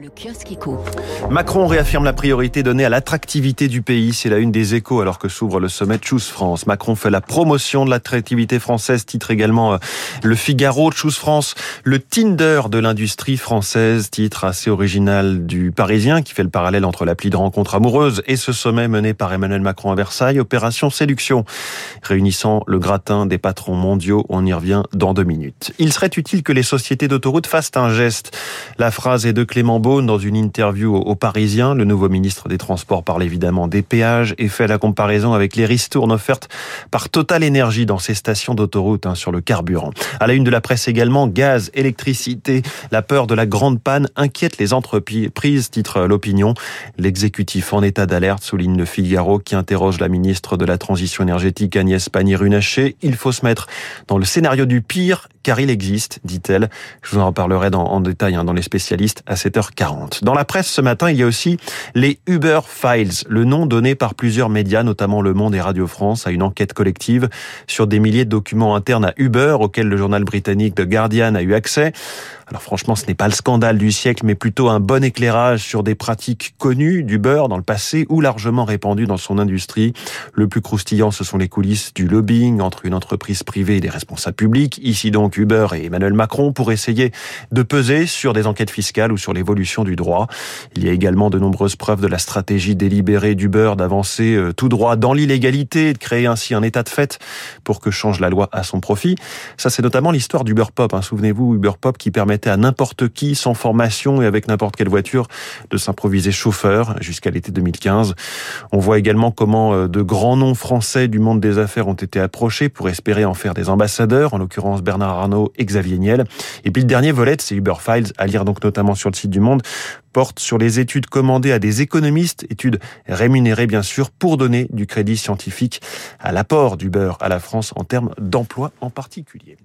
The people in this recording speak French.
Le kiosque éco. Macron réaffirme la priorité donnée à l'attractivité du pays. C'est la une des échos alors que s'ouvre le sommet Choose France. Macron fait la promotion de l'attractivité française, titre également euh, Le Figaro. Choose France, le Tinder de l'industrie française, titre assez original du Parisien qui fait le parallèle entre l'appli de rencontre amoureuse et ce sommet mené par Emmanuel Macron à Versailles. Opération séduction, réunissant le gratin des patrons mondiaux. On y revient dans deux minutes. Il serait utile que les sociétés d'autoroutes fassent un geste. La phrase est de Clément dans une interview aux Parisiens. Le nouveau ministre des Transports parle évidemment des péages et fait la comparaison avec les ristournes offertes par Total Energy dans ses stations d'autoroute hein, sur le carburant. À la une de la presse également, gaz, électricité, la peur de la grande panne inquiète les entreprises, titre l'opinion. L'exécutif en état d'alerte souligne le Figaro qui interroge la ministre de la Transition énergétique Agnès Pannier-Runacher. Il faut se mettre dans le scénario du pire car il existe, dit-elle. Je vous en reparlerai dans, en détail hein, dans les spécialistes à 7h40. Dans la presse ce matin, il y a aussi les Uber Files, le nom donné par plusieurs médias, notamment Le Monde et Radio France, à une enquête collective sur des milliers de documents internes à Uber auxquels le journal britannique The Guardian a eu accès. Alors franchement, ce n'est pas le scandale du siècle, mais plutôt un bon éclairage sur des pratiques connues d'Uber dans le passé ou largement répandues dans son industrie. Le plus croustillant, ce sont les coulisses du lobbying entre une entreprise privée et des responsables publics. Ici donc Uber et Emmanuel Macron pour essayer de peser sur des enquêtes fiscales ou sur l'évolution du droit. Il y a également de nombreuses preuves de la stratégie délibérée d'Uber d'avancer euh, tout droit dans l'illégalité et de créer ainsi un état de fait pour que change la loi à son profit. Ça, c'est notamment l'histoire d'Uber Pop. Hein. Souvenez-vous, Uber Pop qui permet à n'importe qui, sans formation et avec n'importe quelle voiture, de s'improviser chauffeur jusqu'à l'été 2015. On voit également comment euh, de grands noms français du monde des affaires ont été approchés pour espérer en faire des ambassadeurs, en l'occurrence Bernard Arnault et Xavier Niel. Et puis le dernier volet, c'est Uber Files, à lire donc notamment sur le site du Monde, porte sur les études commandées à des économistes, études rémunérées bien sûr, pour donner du crédit scientifique à l'apport d'Uber à la France en termes d'emploi en particulier.